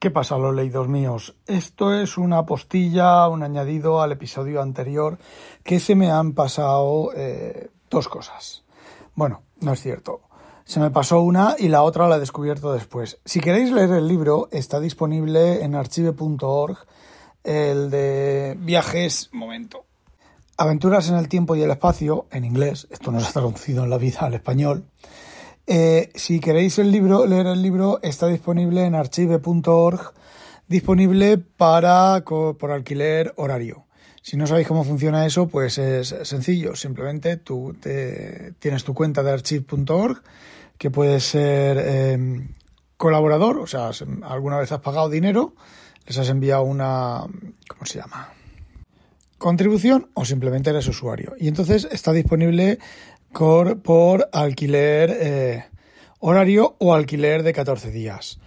¿Qué pasa, los leídos míos? Esto es una postilla, un añadido al episodio anterior, que se me han pasado eh, dos cosas. Bueno, no es cierto. Se me pasó una y la otra la he descubierto después. Si queréis leer el libro, está disponible en archive.org, el de viajes, momento. Aventuras en el tiempo y el espacio, en inglés, esto no está traducido en la vida al español. Eh, si queréis el libro, leer el libro, está disponible en archive.org, disponible para por alquiler horario. Si no sabéis cómo funciona eso, pues es sencillo. Simplemente tú te, tienes tu cuenta de archive.org, que puedes ser em, colaborador, o sea, alguna vez has pagado dinero, les has enviado una, ¿cómo se llama? Contribución o simplemente eres usuario. Y entonces está disponible por, alquiler eh, horario o alquiler de 14 días.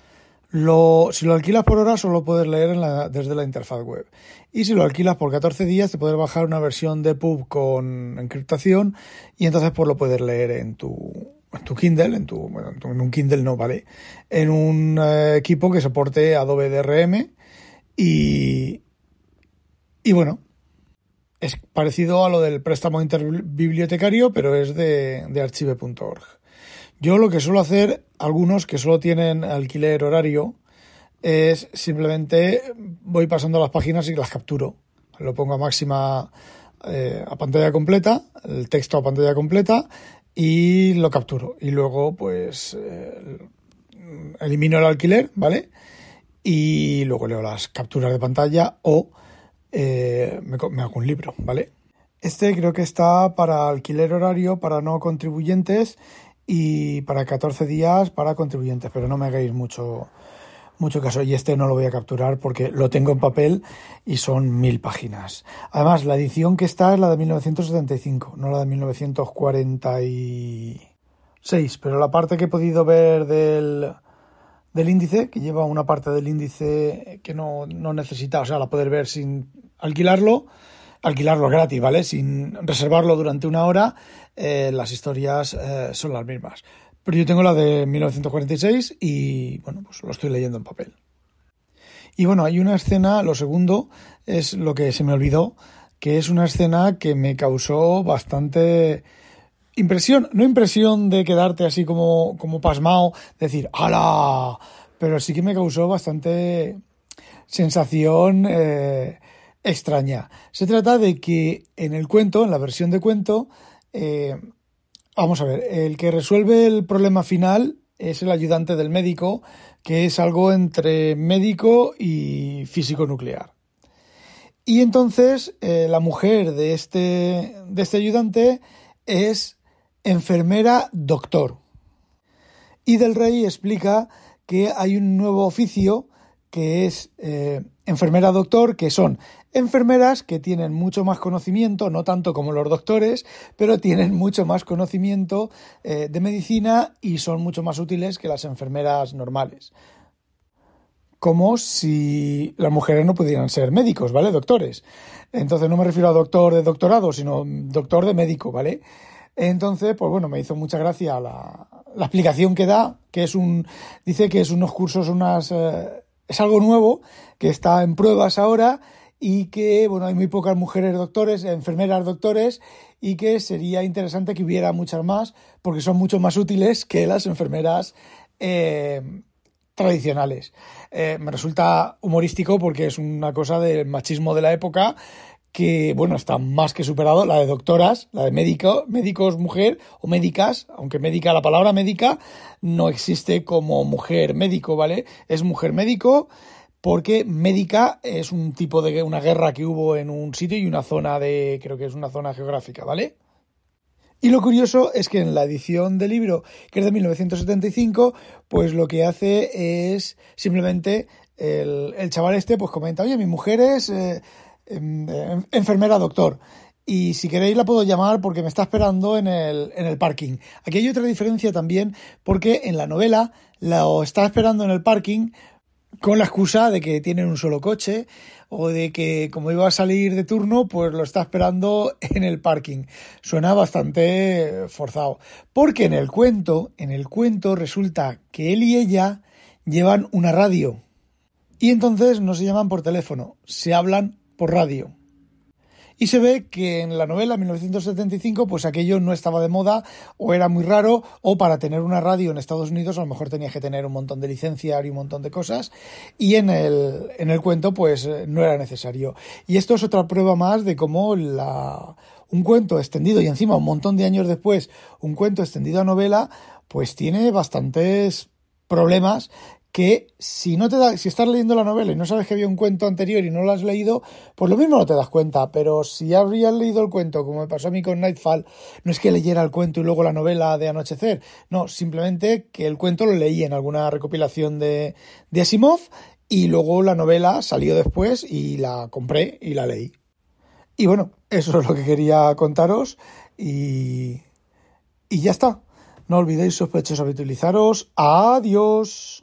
Lo, si lo alquilas por hora solo puedes leer desde la interfaz web. Y si lo alquilas por 14 días te puedes bajar una versión de pub con encriptación y entonces pues lo puedes leer en tu, en tu Kindle, en tu, en un Kindle no, ¿vale? En un eh, equipo que soporte Adobe DRM y, y bueno, es parecido a lo del préstamo interbibliotecario, pero es de, archive.org. Yo lo que suelo hacer, algunos que solo tienen alquiler horario, es simplemente voy pasando las páginas y las capturo. Lo pongo a máxima eh, a pantalla completa, el texto a pantalla completa y lo capturo. Y luego, pues, eh, elimino el alquiler, ¿vale? Y luego leo las capturas de pantalla o eh, me, hago un libro, ¿vale? Este creo que está para alquiler horario para no contribuyentes y para 14 días para contribuyentes, pero no me hagáis mucho, mucho caso. Y este no lo voy a capturar porque lo tengo en papel y son mil páginas. Además, la edición que está es la de 1975, no la de 1946. Pero la parte que he podido ver del, del índice, que lleva una parte del índice que no, no necesita, o sea, la poder ver sin alquilarlo, alquilarlo gratis, ¿vale? Sin reservarlo durante una hora, eh, las historias eh, son las mismas. Pero yo tengo la de 1946 y, bueno, pues lo estoy leyendo en papel. Y bueno, hay una escena, lo segundo es lo que se me olvidó, que es una escena que me causó bastante impresión, no impresión de quedarte así como, como pasmado, decir, ¡hala! Pero sí que me causó bastante sensación eh, extraña. Se trata de que en el cuento, en la versión de cuento, eh, vamos a ver, el que resuelve el problema final es el ayudante del médico, que es algo entre médico y físico nuclear. Y entonces eh, la mujer de este, de este ayudante es enfermera doctor. Y del rey explica que hay un nuevo oficio que es eh, enfermera doctor, que son enfermeras que tienen mucho más conocimiento, no tanto como los doctores, pero tienen mucho más conocimiento eh, de medicina y son mucho más útiles que las enfermeras normales. Como si las mujeres no pudieran ser médicos, ¿vale? Doctores. Entonces no me refiero a doctor de doctorado, sino doctor de médico, ¿vale? Entonces, pues bueno, me hizo mucha gracia la, explicación que da, que es un, dice que es unos cursos, unas, eh, es algo nuevo que está en pruebas ahora y que, bueno, hay muy pocas mujeres doctores, enfermeras doctores y que sería interesante que hubiera muchas más porque son mucho más útiles que las enfermeras eh, tradicionales. Eh, me resulta humorístico porque es una cosa del machismo de la época que, bueno, está más que superado, la de doctoras, la de médico, médicos mujer o médicas, aunque médica, la palabra médica no existe como mujer médico, ¿vale? Es mujer médico porque médica es un tipo de una guerra que hubo en un sitio y una zona de, creo que es una zona geográfica, ¿vale? Y lo curioso es que en la edición del libro, que es de 1975, pues lo que hace es simplemente el, el chaval este pues comenta, oye, mi mujer es... Eh, enfermera doctor. Y si queréis la puedo llamar porque me está esperando en el, en el parking. Aquí hay otra diferencia también porque en la novela la está esperando en el parking con la excusa de que tienen un solo coche o de que como iba a salir de turno, pues lo está esperando en el parking. Suena bastante forzado. Porque en el cuento, en el cuento resulta que él y ella llevan una radio Y entonces no se llaman por teléfono, se hablan por radio. Y se ve que en la novela 1975 pues aquello no estaba de moda o era muy raro o para tener una radio en Estados Unidos a lo mejor tenía que tener un montón de licencias y un montón de cosas y en el, en el cuento pues no era necesario. Y esto es otra prueba más de cómo la, un cuento extendido y encima un montón de años después un cuento extendido a novela pues tiene bastantes problemas que si no te da, si estás leyendo la novela y no sabes que había un cuento anterior y no lo has leído, pues lo mismo no te das cuenta, pero si habrías leído el cuento, como me pasó a mí con Nightfall, no es que leyera el cuento y luego la novela de Anochecer, no, simplemente que el cuento lo leí en alguna recopilación de, de Asimov y luego la novela salió después y la compré y la leí. Y bueno, eso es lo que quería contaros y, y ya está. No olvidéis sospechosos habitualizaros. Adiós.